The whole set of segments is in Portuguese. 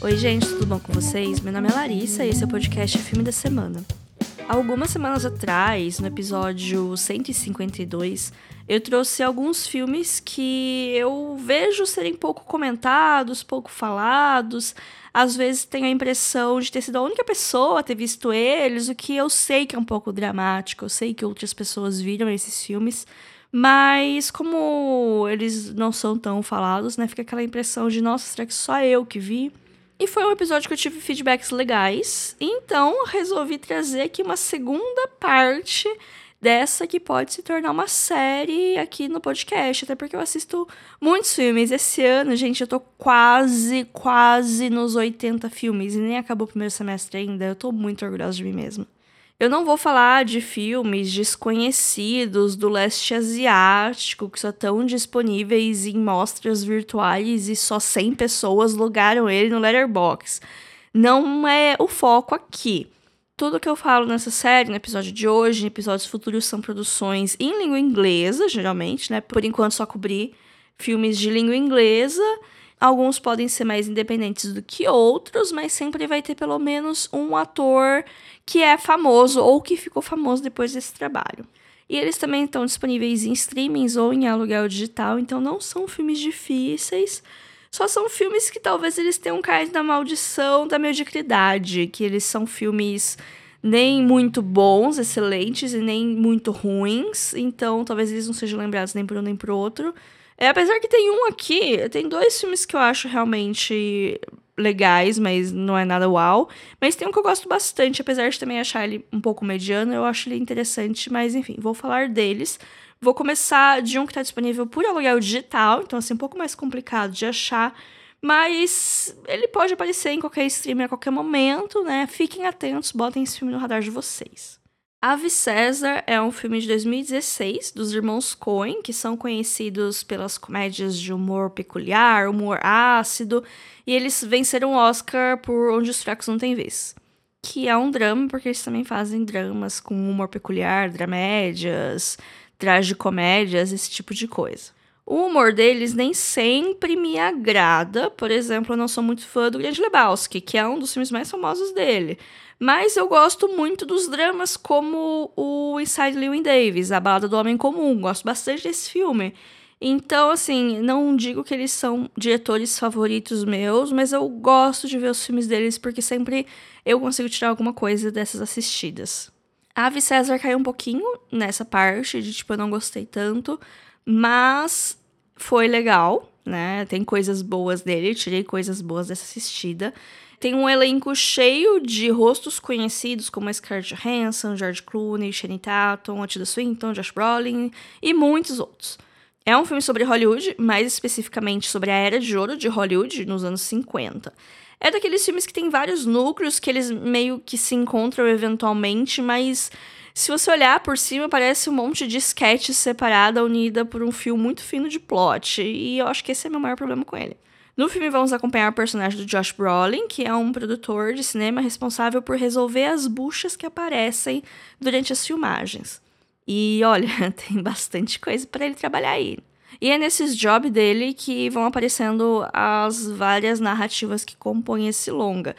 Oi, gente, tudo bom com vocês? Meu nome é Larissa e esse é o podcast Filme da Semana. Algumas semanas atrás, no episódio 152, eu trouxe alguns filmes que eu vejo serem pouco comentados, pouco falados. Às vezes tenho a impressão de ter sido a única pessoa a ter visto eles, o que eu sei que é um pouco dramático, eu sei que outras pessoas viram esses filmes. Mas como eles não são tão falados, né? Fica aquela impressão de, nossa, será que só eu que vi? E foi um episódio que eu tive feedbacks legais, então resolvi trazer aqui uma segunda parte dessa que pode se tornar uma série aqui no podcast, até porque eu assisto muitos filmes. Esse ano, gente, eu tô quase, quase nos 80 filmes e nem acabou o primeiro semestre ainda. Eu tô muito orgulhosa de mim mesma. Eu não vou falar de filmes desconhecidos do leste asiático que só estão disponíveis em mostras virtuais e só 100 pessoas logaram ele no Letterboxd. Não é o foco aqui. Tudo que eu falo nessa série, no episódio de hoje, em episódios futuros, são produções em língua inglesa, geralmente, né? Por enquanto, só cobri filmes de língua inglesa Alguns podem ser mais independentes do que outros, mas sempre vai ter pelo menos um ator que é famoso ou que ficou famoso depois desse trabalho. E eles também estão disponíveis em streamings ou em aluguel digital, então não são filmes difíceis. Só são filmes que talvez eles tenham caído na maldição da mediocridade, que eles são filmes nem muito bons, excelentes, e nem muito ruins, então talvez eles não sejam lembrados nem por um nem por outro. É, apesar que tem um aqui, tem dois filmes que eu acho realmente legais, mas não é nada uau. Mas tem um que eu gosto bastante, apesar de também achar ele um pouco mediano, eu acho ele interessante, mas enfim, vou falar deles. Vou começar de um que está disponível por aluguel digital, então assim, um pouco mais complicado de achar, mas ele pode aparecer em qualquer streamer a qualquer momento, né? Fiquem atentos, botem esse filme no radar de vocês. Ave César é um filme de 2016 dos irmãos Coen, que são conhecidos pelas comédias de humor peculiar, humor ácido, e eles venceram o Oscar por Onde os Fracos Não Têm Vez. Que é um drama, porque eles também fazem dramas com humor peculiar, dramédias, tragicomédias, esse tipo de coisa. O humor deles nem sempre me agrada. Por exemplo, eu não sou muito fã do Grande Lebowski, que é um dos filmes mais famosos dele. Mas eu gosto muito dos dramas como o Inside Llewyn Davis, A Balada do Homem Comum. Gosto bastante desse filme. Então, assim, não digo que eles são diretores favoritos meus, mas eu gosto de ver os filmes deles porque sempre eu consigo tirar alguma coisa dessas assistidas. A Ave César caiu um pouquinho nessa parte de tipo, eu não gostei tanto, mas foi legal, né? Tem coisas boas dele, tirei coisas boas dessa assistida. Tem um elenco cheio de rostos conhecidos, como Scarlett Johansson, George Clooney, Shane Tatum, Tilda Swinton, Josh Brolin e muitos outros. É um filme sobre Hollywood, mais especificamente sobre a era de ouro de Hollywood nos anos 50. É daqueles filmes que tem vários núcleos que eles meio que se encontram eventualmente, mas se você olhar por cima, parece um monte de sketches separada, unida por um fio muito fino de plot. E eu acho que esse é meu maior problema com ele. No filme, vamos acompanhar o personagem do Josh Brolin, que é um produtor de cinema responsável por resolver as buchas que aparecem durante as filmagens. E olha, tem bastante coisa para ele trabalhar aí. E é nesses jobs dele que vão aparecendo as várias narrativas que compõem esse longa.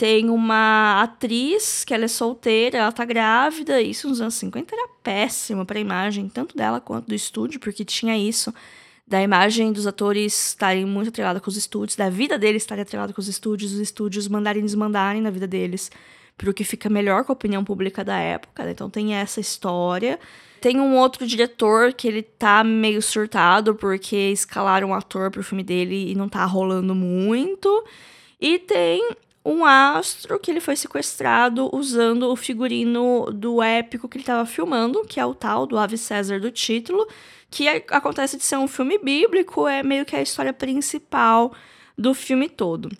Tem uma atriz que ela é solteira, ela tá grávida, isso nos anos 50 era péssimo para a imagem, tanto dela quanto do estúdio, porque tinha isso da imagem dos atores estarem muito atrelada com os estúdios, da vida deles estarem atrelada com os estúdios, os estúdios mandarem desmandarem na vida deles, pro que fica melhor com a opinião pública da época. Né? Então tem essa história. Tem um outro diretor que ele tá meio surtado porque escalaram um ator pro filme dele e não tá rolando muito. E tem um astro que ele foi sequestrado usando o figurino do épico que ele estava filmando, que é o tal do Ave César do título, que acontece de ser um filme bíblico, é meio que a história principal do filme todo.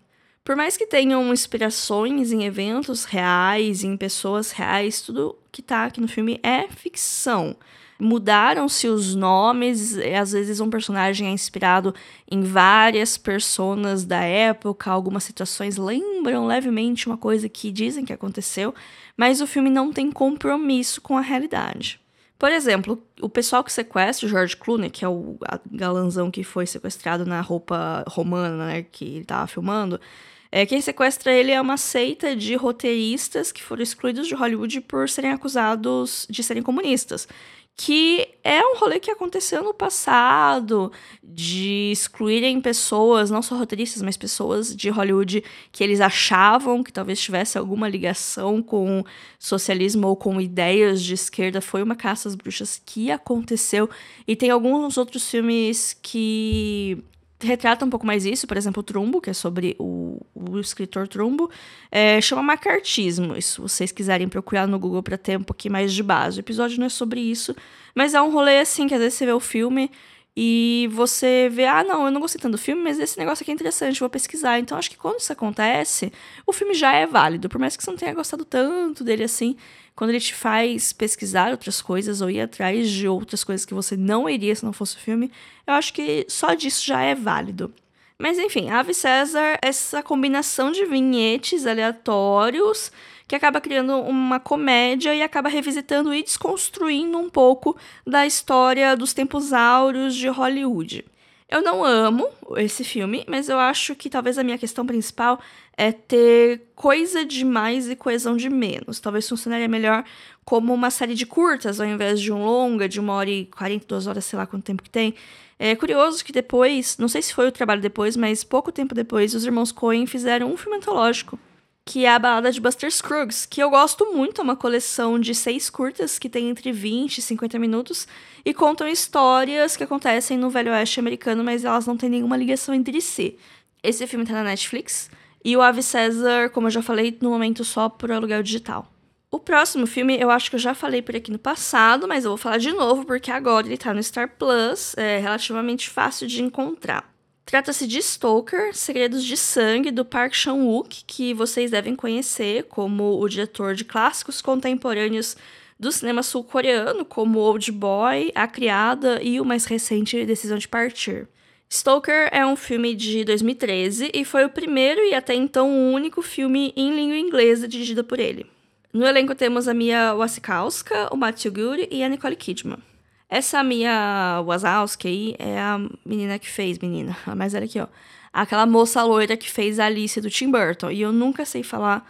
Por mais que tenham inspirações em eventos reais, em pessoas reais, tudo que tá aqui no filme é ficção. Mudaram-se os nomes, às vezes um personagem é inspirado em várias personas da época, algumas situações lembram levemente uma coisa que dizem que aconteceu, mas o filme não tem compromisso com a realidade. Por exemplo, o pessoal que sequestra o George Clooney, que é o galanzão que foi sequestrado na roupa romana, né, que ele tava filmando, É, quem sequestra ele é uma seita de roteiristas que foram excluídos de Hollywood por serem acusados de serem comunistas que é um rolê que aconteceu no passado, de excluírem pessoas, não só roteiristas, mas pessoas de Hollywood que eles achavam que talvez tivesse alguma ligação com socialismo ou com ideias de esquerda. Foi uma caça às bruxas que aconteceu. E tem alguns outros filmes que retrata um pouco mais isso, por exemplo, o Trumbo, que é sobre o, o escritor Trumbo, é, chama Macartismo. Se vocês quiserem procurar no Google para ter um pouquinho mais de base. O episódio não é sobre isso, mas é um rolê assim que às vezes você vê o filme e você vê, ah, não, eu não gostei tanto do filme, mas esse negócio aqui é interessante, vou pesquisar. Então acho que quando isso acontece, o filme já é válido, por mais que você não tenha gostado tanto dele assim, quando ele te faz pesquisar outras coisas ou ir atrás de outras coisas que você não iria se não fosse o filme, eu acho que só disso já é válido. Mas enfim, Ave César, essa combinação de vinhetes aleatórios que acaba criando uma comédia e acaba revisitando e desconstruindo um pouco da história dos tempos áureos de Hollywood. Eu não amo esse filme, mas eu acho que talvez a minha questão principal é ter coisa de mais e coesão de menos. Talvez funcionaria melhor como uma série de curtas, ao invés de um longa, de uma hora e 42 horas, sei lá quanto tempo que tem. É curioso que depois, não sei se foi o trabalho depois, mas pouco tempo depois, os irmãos Coen fizeram um filme antológico que é a balada de Buster Scruggs, que eu gosto muito, é uma coleção de seis curtas que tem entre 20 e 50 minutos e contam histórias que acontecem no Velho Oeste americano, mas elas não têm nenhuma ligação entre si. Esse filme tá na Netflix e o Ave César, como eu já falei, no momento só por aluguel digital. O próximo filme eu acho que eu já falei por aqui no passado, mas eu vou falar de novo porque agora ele tá no Star Plus, é relativamente fácil de encontrar. Trata-se de Stoker, Segredos de Sangue, do Park Chan-wook, que vocês devem conhecer como o diretor de clássicos contemporâneos do cinema sul-coreano, como Old Boy, A Criada e o mais recente Decisão de Partir. Stoker é um filme de 2013 e foi o primeiro e até então o único filme em língua inglesa dirigido por ele. No elenco temos a Mia Wasikowska, o Matthew Good e a Nicole Kidman. Essa minha Wazowski aí é a menina que fez, menina, a mais velha aqui, ó. Aquela moça loira que fez a Alice do Tim Burton. E eu nunca sei falar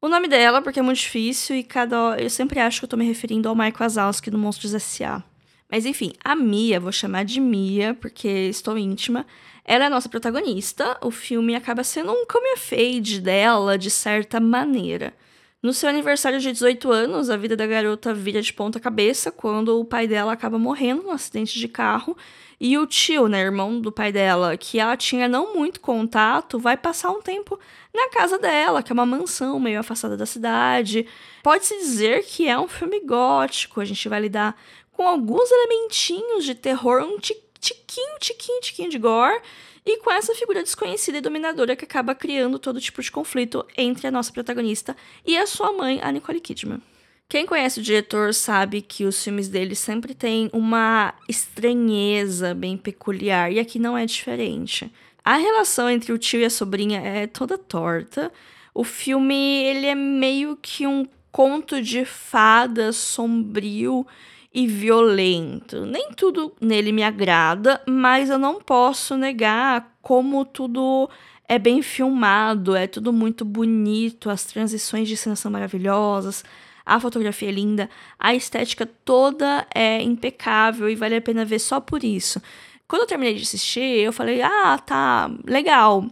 o nome dela, porque é muito difícil e cada. Eu sempre acho que eu tô me referindo ao Mike Wazowski do Monstros S.A. Mas enfim, a Mia, vou chamar de Mia, porque estou íntima. Ela é a nossa protagonista. O filme acaba sendo um come fade dela, de certa maneira. No seu aniversário de 18 anos, a vida da garota vira de ponta cabeça quando o pai dela acaba morrendo num acidente de carro. E o tio, né, irmão do pai dela, que ela tinha não muito contato, vai passar um tempo na casa dela, que é uma mansão meio afastada da cidade. Pode-se dizer que é um filme gótico, a gente vai lidar com alguns elementinhos de terror, um tiquinho, tiquinho, tiquinho de gore, e com essa figura desconhecida e dominadora que acaba criando todo tipo de conflito entre a nossa protagonista e a sua mãe, a Nicole Kidman. Quem conhece o diretor sabe que os filmes dele sempre têm uma estranheza bem peculiar, e aqui não é diferente. A relação entre o tio e a sobrinha é toda torta. O filme, ele é meio que um conto de fada sombrio e violento. Nem tudo nele me agrada, mas eu não posso negar como tudo é bem filmado, é tudo muito bonito, as transições de cena são maravilhosas, a fotografia é linda, a estética toda é impecável e vale a pena ver só por isso. Quando eu terminei de assistir, eu falei: ah, tá, legal,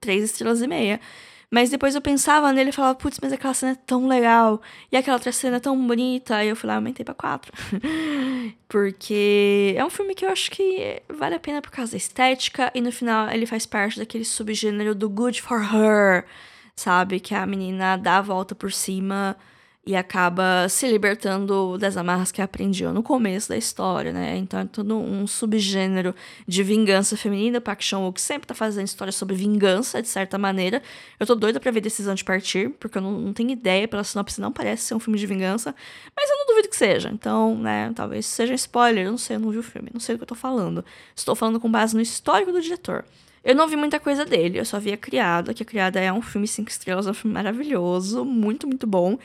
três estrelas e meia. Mas depois eu pensava nele e falava, putz, mas aquela cena é tão legal. E aquela outra cena é tão bonita. Aí eu falei, ah, aumentei pra quatro. Porque é um filme que eu acho que vale a pena por causa da estética. E no final ele faz parte daquele subgênero do good for her. Sabe? Que a menina dá a volta por cima e acaba se libertando das amarras que aprendiam no começo da história, né? Então é todo um subgênero de vingança feminina. Park Chan-wook sempre tá fazendo história sobre vingança, de certa maneira. Eu tô doida pra ver Decisão de Partir, porque eu não, não tenho ideia, pela sinopse não parece ser um filme de vingança, mas eu não duvido que seja. Então, né, talvez seja spoiler, eu não sei, eu não vi o filme, não sei do que eu tô falando. Estou falando com base no histórico do diretor. Eu não vi muita coisa dele, eu só vi A Criada, que A Criada é um filme cinco estrelas, é um filme maravilhoso, muito, muito bom.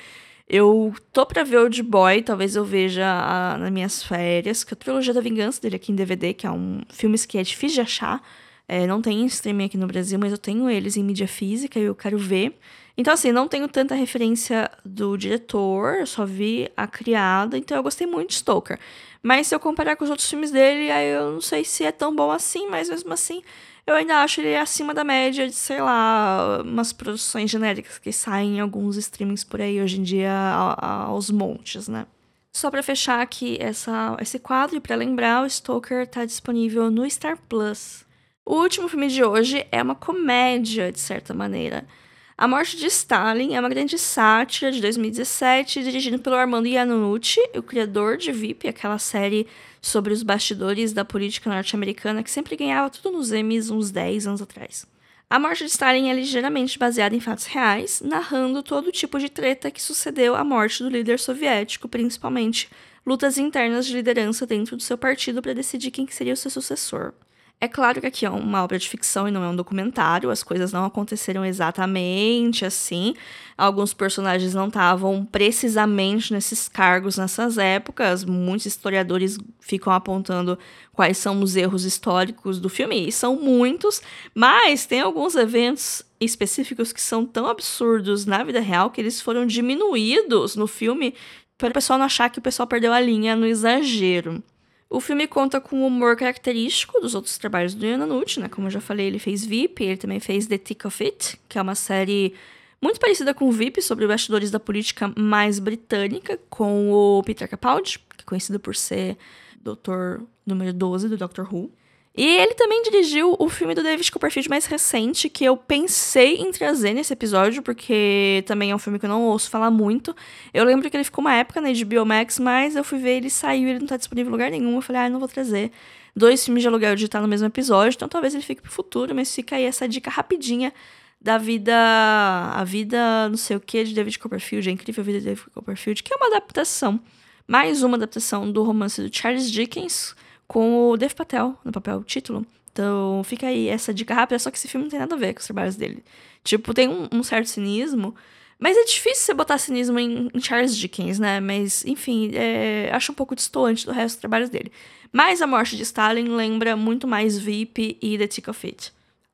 Eu tô pra ver Old Boy, talvez eu veja a, nas minhas férias, que é a trilogia da vingança dele aqui em DVD, que é um filme que é difícil de achar. É, não tem streaming aqui no Brasil, mas eu tenho eles em mídia física e eu quero ver. Então, assim, não tenho tanta referência do diretor, só vi a criada, então eu gostei muito de Stoker. Mas se eu comparar com os outros filmes dele, aí eu não sei se é tão bom assim, mas mesmo assim, eu ainda acho ele acima da média de, sei lá, umas produções genéricas que saem em alguns streamings por aí hoje em dia aos montes, né? Só para fechar aqui essa, esse quadro e para lembrar, o Stoker está disponível no Star Plus. O último filme de hoje é uma comédia, de certa maneira. A Morte de Stalin é uma grande sátira de 2017, dirigida pelo Armando Iannucci, o criador de VIP, aquela série sobre os bastidores da política norte-americana que sempre ganhava tudo nos Emmys uns 10 anos atrás. A Morte de Stalin é ligeiramente baseada em fatos reais, narrando todo tipo de treta que sucedeu à morte do líder soviético, principalmente lutas internas de liderança dentro do seu partido para decidir quem seria o seu sucessor. É claro que aqui é uma obra de ficção e não é um documentário, as coisas não aconteceram exatamente assim. Alguns personagens não estavam precisamente nesses cargos nessas épocas. Muitos historiadores ficam apontando quais são os erros históricos do filme, e são muitos, mas tem alguns eventos específicos que são tão absurdos na vida real que eles foram diminuídos no filme para o pessoal não achar que o pessoal perdeu a linha no exagero. O filme conta com o humor característico dos outros trabalhos do Ian né? Como eu já falei, ele fez VIP, ele também fez The Thick of It, que é uma série muito parecida com o VIP, sobre bastidores da política mais britânica, com o Peter Capaldi, que é conhecido por ser doutor número 12 do Doctor Who. E ele também dirigiu o filme do David Copperfield mais recente, que eu pensei em trazer nesse episódio, porque também é um filme que eu não ouço falar muito. Eu lembro que ele ficou uma época na HBO Max, mas eu fui ver, ele saiu, ele não tá disponível em lugar nenhum. Eu falei, ah, não vou trazer. Dois filmes de aluguel estar no mesmo episódio, então talvez ele fique pro futuro, mas fica aí essa dica rapidinha da vida. A vida, não sei o que, de David Copperfield, a incrível vida de David Copperfield, que é uma adaptação, mais uma adaptação do romance do Charles Dickens com o Dev Patel no papel título. Então fica aí essa dica rápida, só que esse filme não tem nada a ver com os trabalhos dele. Tipo, tem um, um certo cinismo, mas é difícil você botar cinismo em, em Charles Dickens, né? Mas, enfim, é, acho um pouco distante do resto dos trabalhos dele. Mas A Morte de Stalin lembra muito mais VIP e The Tick of It.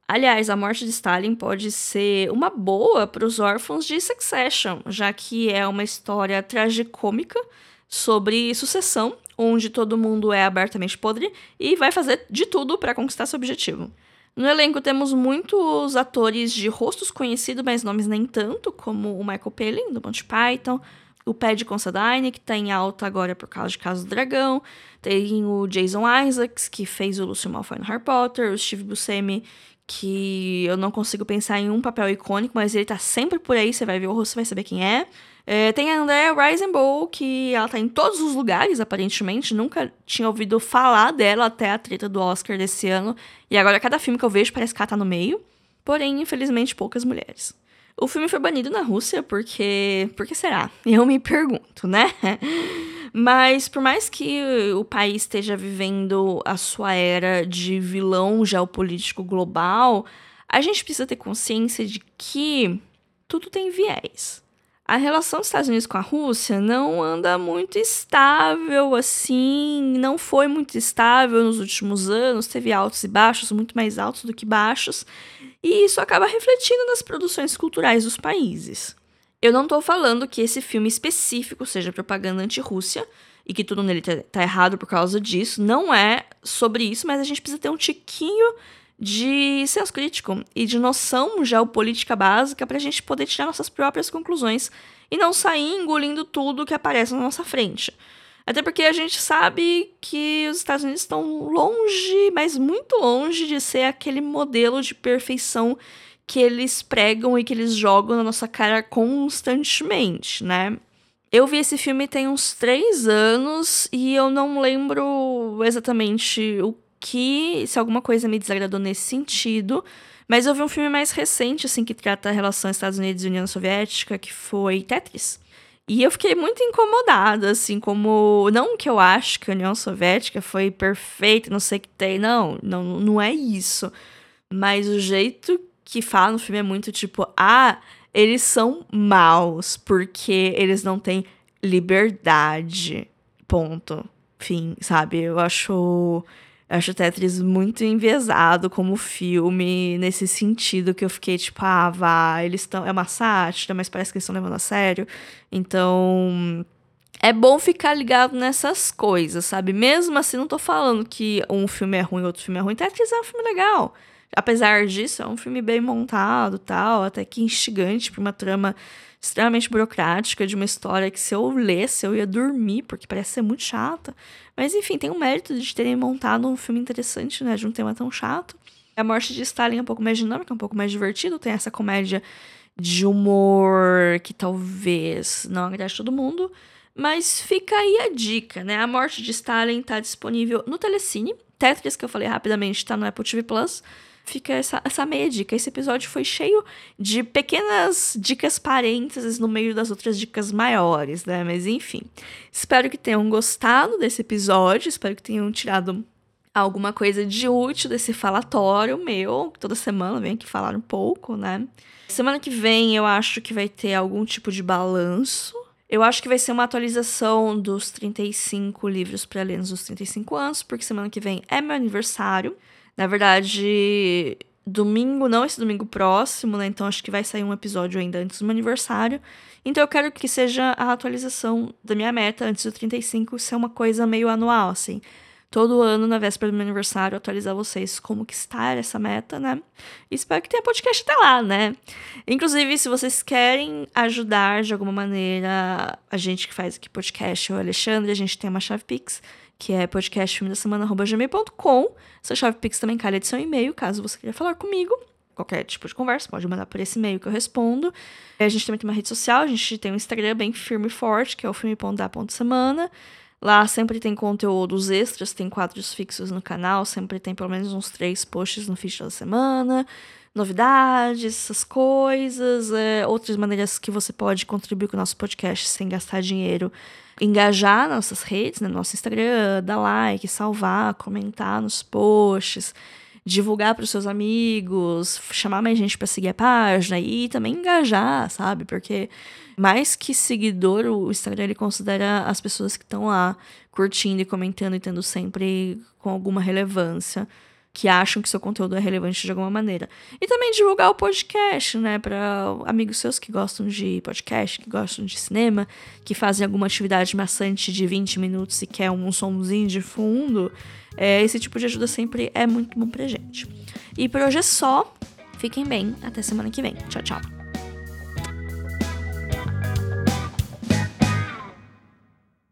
Aliás, A Morte de Stalin pode ser uma boa para os órfãos de Succession, já que é uma história tragicômica sobre sucessão onde todo mundo é abertamente podre e vai fazer de tudo para conquistar seu objetivo. No elenco temos muitos atores de rostos conhecidos, mas nomes nem tanto, como o Michael Palin, do Monty Python, o Paddy Considine, que tá em alta agora por causa de Casa do Dragão, tem o Jason Isaacs, que fez o Lucio Malfoy no Harry Potter, o Steve Buscemi, que eu não consigo pensar em um papel icônico, mas ele tá sempre por aí, você vai ver o rosto, você vai saber quem é. É, tem a Andrea Riseborough, que ela tá em todos os lugares, aparentemente. Nunca tinha ouvido falar dela até a treta do Oscar desse ano. E agora, cada filme que eu vejo parece que ela tá no meio. Porém, infelizmente, poucas mulheres. O filme foi banido na Rússia porque. Por que será? Eu me pergunto, né? Mas por mais que o país esteja vivendo a sua era de vilão geopolítico global, a gente precisa ter consciência de que tudo tem viés a relação dos Estados Unidos com a Rússia não anda muito estável assim, não foi muito estável nos últimos anos, teve altos e baixos, muito mais altos do que baixos, e isso acaba refletindo nas produções culturais dos países. Eu não estou falando que esse filme específico seja propaganda anti-Rússia e que tudo nele tá, tá errado por causa disso, não é sobre isso, mas a gente precisa ter um tiquinho de senso crítico e de noção geopolítica básica para a gente poder tirar nossas próprias conclusões e não sair engolindo tudo que aparece na nossa frente. Até porque a gente sabe que os Estados Unidos estão longe, mas muito longe de ser aquele modelo de perfeição que eles pregam e que eles jogam na nossa cara constantemente, né? Eu vi esse filme tem uns três anos e eu não lembro exatamente o que, se alguma coisa me desagradou nesse sentido, mas eu vi um filme mais recente, assim, que trata a relação Estados Unidos e União Soviética, que foi Tetris. E eu fiquei muito incomodada, assim, como. Não que eu acho que a União Soviética foi perfeita, não sei o que tem, não, não, não é isso. Mas o jeito que fala no filme é muito tipo, ah, eles são maus, porque eles não têm liberdade. Ponto. Fim, sabe? Eu acho Eu acho Tetris muito enviesado como filme, nesse sentido que eu fiquei tipo, ah, vá, eles estão. É uma sátira, mas parece que eles estão levando a sério. Então. É bom ficar ligado nessas coisas, sabe? Mesmo assim, não tô falando que um filme é ruim, outro filme é ruim. Tetris é um filme legal. Apesar disso, é um filme bem montado tal, até que instigante pra uma trama extremamente burocrática de uma história que se eu lesse eu ia dormir, porque parece ser muito chata. Mas enfim, tem o mérito de terem montado um filme interessante, né, de um tema tão chato. A morte de Stalin é um pouco mais dinâmica, um pouco mais divertido, tem essa comédia de humor que talvez não agrade todo mundo, mas fica aí a dica, né? A morte de Stalin tá disponível no Telecine. Tetris, que eu falei rapidamente, tá no Apple TV Plus fica essa, essa meia dica. Esse episódio foi cheio de pequenas dicas parênteses no meio das outras dicas maiores, né? Mas enfim. Espero que tenham gostado desse episódio, espero que tenham tirado alguma coisa de útil desse falatório meu. Toda semana vem aqui falar um pouco, né? Semana que vem eu acho que vai ter algum tipo de balanço. Eu acho que vai ser uma atualização dos 35 livros para ler nos 35 anos, porque semana que vem é meu aniversário. Na verdade, domingo, não esse domingo próximo, né? Então acho que vai sair um episódio ainda antes do meu aniversário. Então eu quero que seja a atualização da minha meta antes do 35 ser uma coisa meio anual, assim. Todo ano, na véspera do meu aniversário, atualizar vocês como que está essa meta, né? E espero que tenha podcast até lá, né? Inclusive, se vocês querem ajudar de alguma maneira a gente que faz aqui podcast, o Alexandre, a gente tem uma chave Pix que é podcastfilmedasemana.gmail.com. Essa chave Pix também calha de seu e-mail, caso você queira falar comigo. Qualquer tipo de conversa, pode mandar por esse e-mail que eu respondo. A gente também tem uma rede social, a gente tem um Instagram bem firme e forte, que é o filme.da.semana. Lá sempre tem conteúdos extras, tem quadros fixos no canal, sempre tem pelo menos uns três posts no feed da semana, novidades, essas coisas, é, outras maneiras que você pode contribuir com o nosso podcast sem gastar dinheiro. Engajar nossas redes, né, nosso Instagram, dar like, salvar, comentar nos posts, divulgar para os seus amigos, chamar mais gente para seguir a página e também engajar, sabe? Porque mais que seguidor, o Instagram ele considera as pessoas que estão lá curtindo e comentando e tendo sempre com alguma relevância que acham que seu conteúdo é relevante de alguma maneira. E também divulgar o podcast, né, para amigos seus que gostam de podcast, que gostam de cinema, que fazem alguma atividade maçante de 20 minutos e quer um somzinho de fundo. É, esse tipo de ajuda sempre é muito bom pra gente. E por hoje é só. Fiquem bem. Até semana que vem. Tchau, tchau.